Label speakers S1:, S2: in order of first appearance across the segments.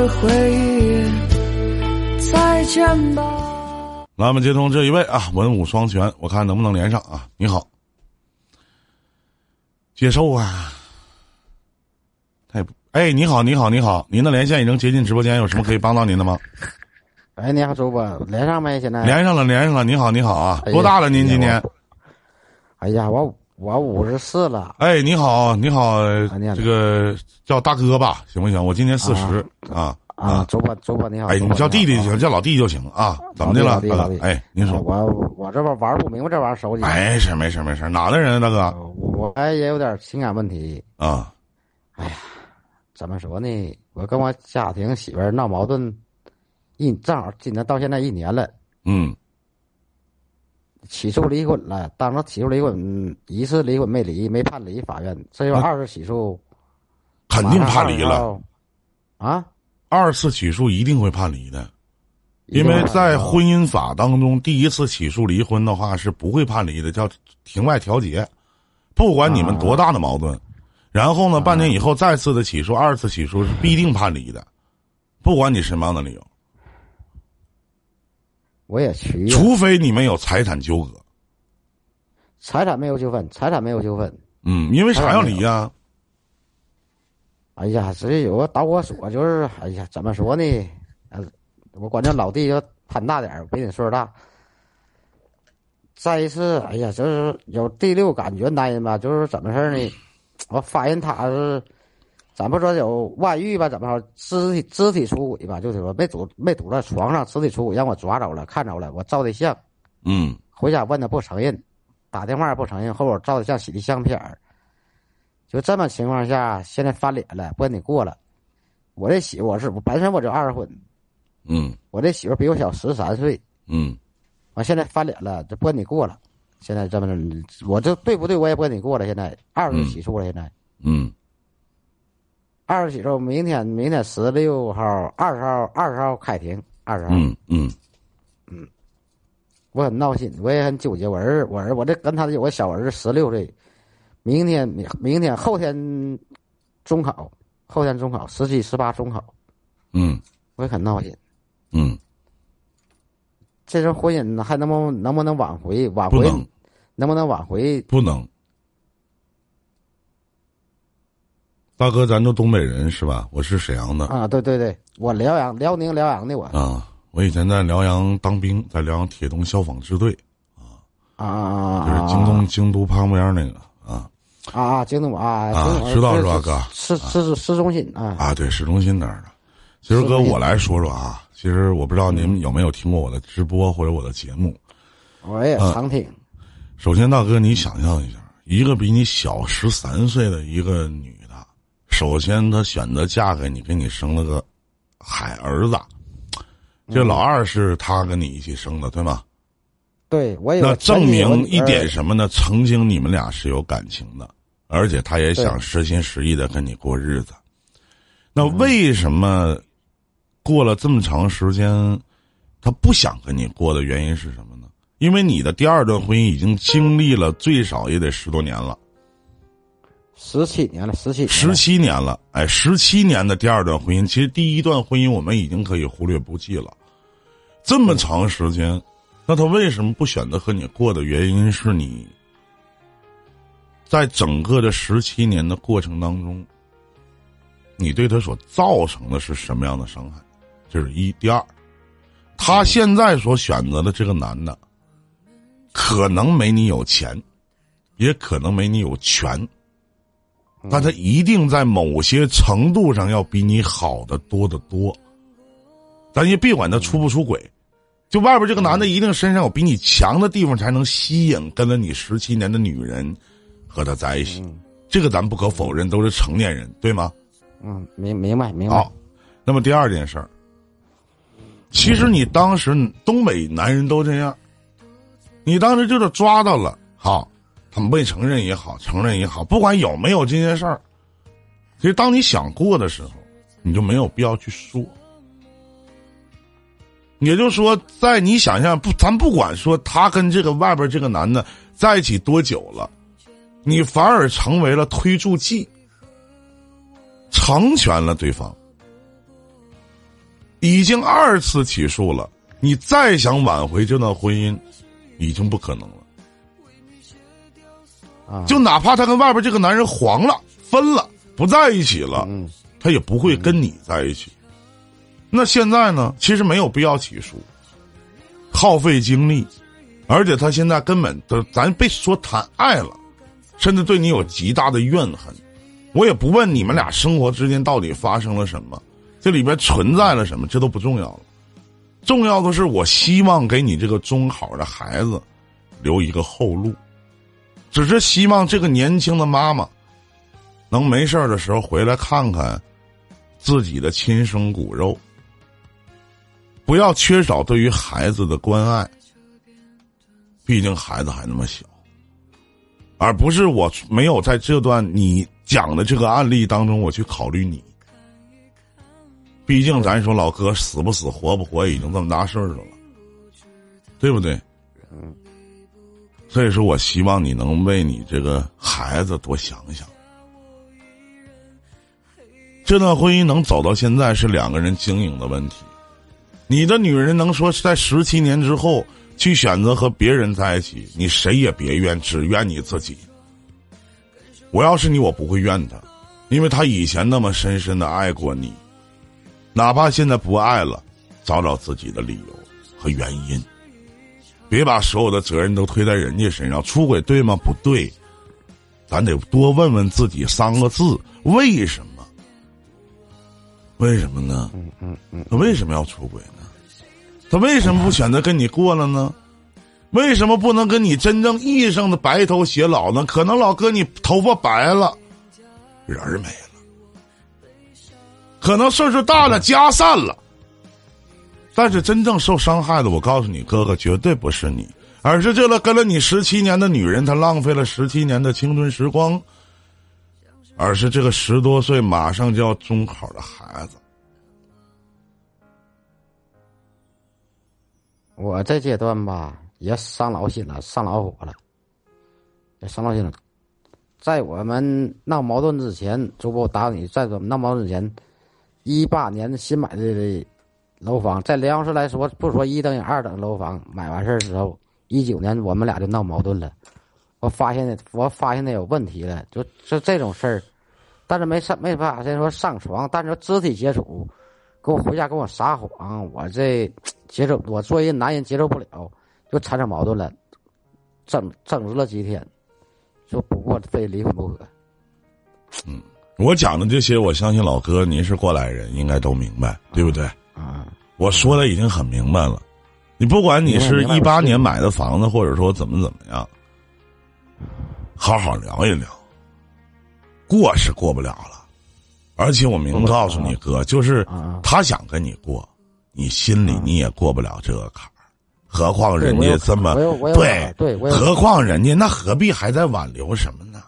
S1: 的回忆。再见吧。
S2: 来，我们接通这一位啊，文武双全，我看能不能连上啊？你好，接受啊。他也不，哎，你好，你好，你好，您的连线已经接进直播间，有什么可以帮到您的吗？
S3: 哎，你好，主播，连上没？现在
S2: 连上了，连上了。你好，你好啊，多大了？您今年？
S3: 哎呀，我我五十四了。
S2: 哎，你好，你好，这个叫大哥吧，行不行？我今年四十啊
S3: 啊，主播主播你好。
S2: 哎，你叫弟弟就行，叫老弟就行啊。怎么的了，
S3: 大哥？
S2: 哎，您说。
S3: 我我这边玩不明白这玩意儿手机。
S2: 没事没事没事，哪的人，大哥？
S3: 我哎也有点情感问题
S2: 啊。
S3: 哎呀，怎么说呢？我跟我家庭媳妇闹矛盾。一正好今年到现在一年了，
S2: 嗯，
S3: 起诉离婚了，当时起诉离婚，一次离婚没离，没判离，法院这又二次起诉，
S2: 肯定判离了，
S3: 啊，
S2: 二次起诉一定会判离的，因为在婚姻法当中，第一次起诉离婚的话是不会判离的，叫庭外调解，不管你们多大的矛盾，然后呢，半年以后再次的起诉，二次起诉是必定判离的，不管你什么样的理由。
S3: 我也去，
S2: 除非你们有财产纠葛，
S3: 财产没有纠纷，财产没有纠纷。
S2: 嗯，因为啥要离呀？
S3: 哎呀，直接有个导火索，就是哎呀，怎么说呢？呃，我管这老弟要潘大点儿比你岁数大。再一次，哎呀，就是有第六感觉男人吧，就是怎么事呢？我发现他是。咱不说有外遇吧？怎么着？肢体肢体出轨吧？就是说没堵没堵在床上，肢体出轨让我抓着了，看着了。我照的相，
S2: 嗯，
S3: 回家问他不承认，打电话不承认，后边照的相洗的相片儿就这么情况下，现在翻脸了，不跟你过了。我这媳妇我是我本身我就二婚，
S2: 嗯，
S3: 我这媳妇比我小十三岁，
S2: 嗯，
S3: 完现在翻脸了，就不跟你过了。现在这么着，我这对不对？我也不跟你过了。现在二次起诉了，现在，
S2: 嗯。
S3: 二十几号，明天明天十六号，二十号二十号开庭，二十号。
S2: 嗯嗯
S3: 嗯，我很闹心，我也很纠结。我儿我儿我这跟他有个小儿子十六岁，明天明明天后天中考，后天中考十七十八中考。
S2: 嗯，
S3: 我也很闹心。
S2: 嗯，
S3: 这种婚姻还能不能不能挽回？挽回能不能挽回？
S2: 不能。大哥，咱都东北人是吧？我是沈阳的
S3: 啊，对对对，我辽阳辽宁辽阳的我
S2: 啊，我以前在辽阳当兵，在辽阳铁东消防支队
S3: 啊啊啊，
S2: 就是京东京都旁边那个
S3: 啊啊啊，京东啊
S2: 啊，知道是吧，哥？
S3: 市市市中心啊
S2: 啊，对，市中心那儿的。其实哥，我来说说啊，其实我不知道您有没有听过我的直播或者我的节目，
S3: 我也常听。
S2: 首先，大哥，你想象一下，一个比你小十三岁的一个女。首先，他选择嫁给你，给你生了个海儿子。这老二是他跟你一起生的，对吗？
S3: 对，我也。
S2: 那证明一点什么呢？曾经你们俩是有感情的，而且他也想实心实意的跟你过日子。那为什么过了这么长时间，他不想跟你过的原因是什么呢？因为你的第二段婚姻已经经历了最少也得十多年了。
S3: 十七年了，十七
S2: 十七年了，哎，十七年的第二段婚姻，其实第一段婚姻我们已经可以忽略不计了。这么长时间，那他为什么不选择和你过的原因是你，在整个的十七年的过程当中，你对他所造成的是什么样的伤害？这是一。第二，他现在所选择的这个男的，可能没你有钱，也可能没你有权。但他一定在某些程度上要比你好的多得多。咱也别管他出不出轨，就外边这个男的一定身上有比你强的地方，才能吸引跟了你十七年的女人和他在一起。这个咱不可否认，都是成年人，对吗？
S3: 嗯，明明白明白。
S2: 好，那么第二件事儿，其实你当时东北男人都这样，你当时就是抓到了，好。他们未承认也好，承认也好，不管有没有这件事儿，其实当你想过的时候，你就没有必要去说。也就是说，在你想象不，咱不管说他跟这个外边这个男的在一起多久了，你反而成为了推助剂，成全了对方。已经二次起诉了，你再想挽回这段婚姻，已经不可能了。
S3: 啊，
S2: 就哪怕他跟外边这个男人黄了、分了、不在一起了，
S3: 嗯
S2: 他也不会跟你在一起。那现在呢？其实没有必要起诉，耗费精力，而且他现在根本都，咱别说谈爱了，甚至对你有极大的怨恨。我也不问你们俩生活之间到底发生了什么，这里边存在了什么，这都不重要了。重要的是，我希望给你这个中考的孩子留一个后路。只是希望这个年轻的妈妈能没事儿的时候回来看看自己的亲生骨肉，不要缺少对于孩子的关爱。毕竟孩子还那么小，而不是我没有在这段你讲的这个案例当中我去考虑你。毕竟咱说老哥死不死活不活已经这么大事儿了，对不对？所以说我希望你能为你这个孩子多想想。这段婚姻能走到现在是两个人经营的问题。你的女人能说是在十七年之后去选择和别人在一起，你谁也别怨，只怨你自己。我要是你，我不会怨她，因为她以前那么深深的爱过你，哪怕现在不爱了，找找自己的理由和原因。别把所有的责任都推在人家身上，出轨对吗？不对，咱得多问问自己三个字：为什么？为什么呢？
S3: 嗯嗯嗯，
S2: 他为什么要出轨呢？他为什么不选择跟你过了呢？为什么不能跟你真正意义上的白头偕老呢？可能老哥你头发白了，人儿没了；可能岁数大了，家散了。但是真正受伤害的，我告诉你，哥哥绝对不是你，而是这个跟了你十七年的女人，她浪费了十七年的青春时光，而是这个十多岁马上就要中考的孩子。
S3: 我这阶段吧也伤老心了，上老火了，也伤老心了。在我们闹矛盾之前，主播我打你，在我们闹矛盾之前，一八年新买的楼房，在辽阳市来说，不说一等一二等楼房，买完事儿之后，一九年我们俩就闹矛盾了。我发现的我发现的有问题了，就就这种事儿，但是没上没办法，先说上床，但是肢体接触，跟我回家跟我撒谎，我这接受我作为一男人接受不了，就产生矛盾了，争争执了几天，就不过非离婚不可。
S2: 嗯我讲的这些，我相信老哥您是过来人，应该都明白，对不对？我说的已经很明白了。你不管你是一八年买的房子，或者说怎么怎么样，好好聊一聊。过是过不了了，而且我明告诉你哥，就是
S3: 啊
S2: 他想跟你过，你心里你也过不了这个坎儿。何况人家这么对
S3: 对
S2: 何况人家那何必还在挽留什么呢？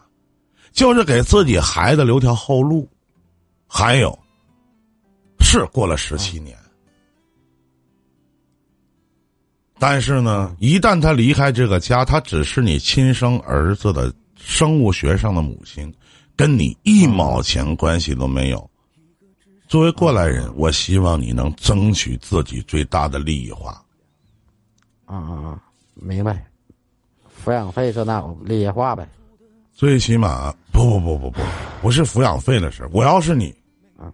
S2: 就是给自己孩子留条后路。还有，是过了十七年，但是呢，一旦他离开这个家，他只是你亲生儿子的生物学上的母亲，跟你一毛钱关系都没有。作为过来人，我希望你能争取自己最大的利益化。
S3: 啊啊啊！明白，抚养费这那我利益化呗。
S2: 最起码，不不不不不，不是抚养费的事儿。我要是你，
S3: 啊，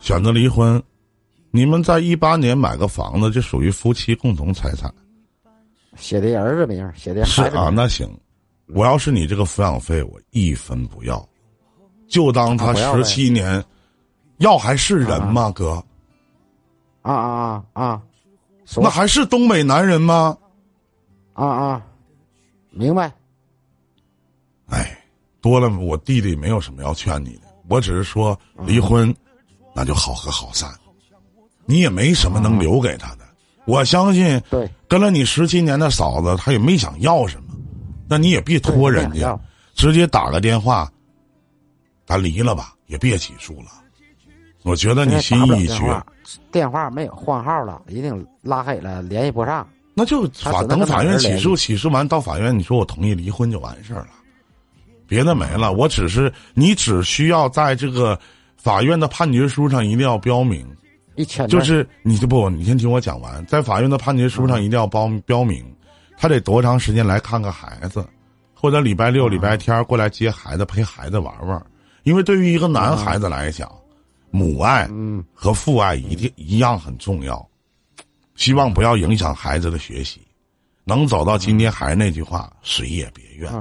S2: 选择离婚，你们在一八年买个房子，这属于夫妻共同财产。
S3: 写的儿子名，写的
S2: 是啊，那行，我要是你这个抚养费，我一分不要，就当他十七年，要还是人吗，哥？
S3: 啊啊啊啊！
S2: 那还是东北男人吗？
S3: 啊啊，明白。
S2: 哎，多了，我弟弟没有什么要劝你的，我只是说离婚，那就好合好散，你也没什么能留给他的。我相信，
S3: 对，
S2: 跟了你十七年的嫂子，她也没想要什么，那你也别拖人家直接打个电话，咱离了吧，也别起诉了。我觉得你心意已决，
S3: 电话，没有换号了，一定拉黑了，联系不上。
S2: 那就法等法院起诉，起诉完到法院，你说我同意离婚就完事儿了，别的没了。我只是你只需要在这个法院的判决书上一定要标明，
S3: 一千
S2: 就是你就不，你先听我讲完。在法院的判决书上一定要标标明，他得多长时间来看看孩子，或者礼拜六、礼拜天过来接孩子，陪孩子玩玩。因为对于一个男孩子来讲，母爱
S3: 嗯
S2: 和父爱一定一样很重要。希望不要影响孩子的学习，能走到今天还是那句话，谁也别怨，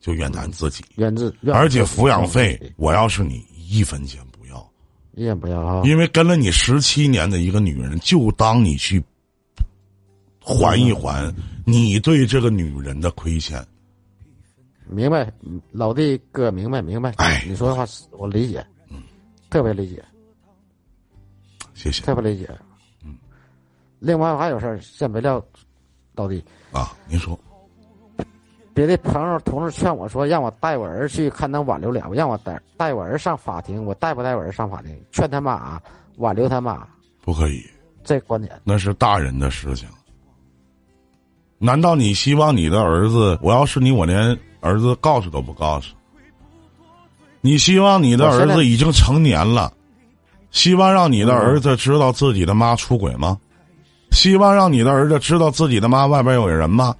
S2: 就怨咱自己。
S3: 怨自
S2: 而且抚养费，我要是你一分钱
S3: 一点不要啊，
S2: 因为跟了你十七年的一个女人，就当你去还一还你对这个女人的亏欠。
S3: 明白，嗯老弟哥明白明白，
S2: 哎。
S3: 你说的话我理解，嗯，特别理解，
S2: 谢谢。
S3: 特别理解，嗯，另外我还有事儿，先别撂，老弟，
S2: 啊，您说
S3: 别的朋友同事劝我说，让我带我儿去看能挽留了，让我带带我儿上法庭，我带不带我儿上法庭？劝他妈挽留他妈，
S2: 不可以？
S3: 这观点，
S2: 那是大人的事情。难道你希望你的儿子？我要是你，我连儿子告诉都不告诉。你希望你的儿子已经成年了，希望让你的儿子知道自己的妈出轨吗？希望让你的儿子知道自己的妈外边有人吗？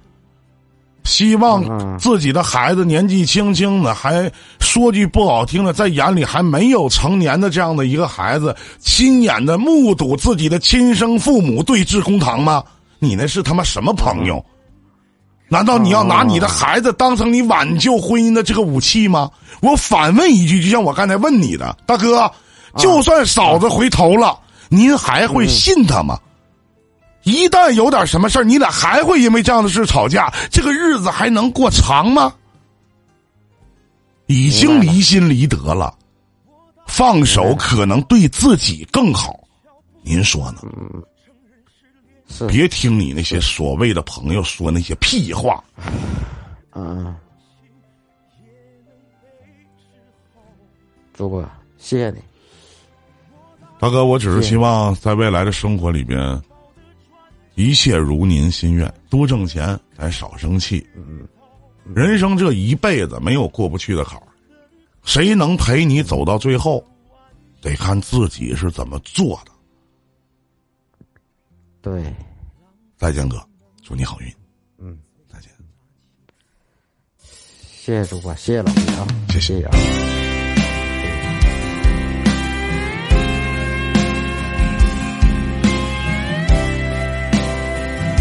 S2: 希望
S3: 嗯
S2: 自己的孩子年纪轻轻的，还说句不好听的，在眼里还没有成年的这样的一个孩子，亲眼的目睹自己的亲生父母对峙公堂吗？你那是他妈什么朋友？难道你要拿你的孩子当成你挽救婚姻的这个武器吗？我反问一句，就像我刚才问你的，大哥，就算嫂子回头了，您还会信他吗？一旦有点什么事儿，你俩还会因为这样的事吵架，这个日子还能过长吗？已经离心离德了，放手可能对自己更好，您说呢？
S3: 是，
S2: 别听你那些所谓的朋友说那些屁话，
S3: 嗯，主播，谢谢你，
S2: 大哥，我只是
S3: 是
S2: 希望在未来的生活里边，一切如您心愿，多挣钱，咱少生气。人生这一辈子没有过不去的坎儿，谁能陪你走到最后，得看自己是怎么做的。
S3: 对，
S2: 再见，哥，祝你好运。
S3: 嗯，
S2: 再见。
S3: 谢谢主播，谢谢老弟啊，
S2: 谢谢
S3: 谢啊。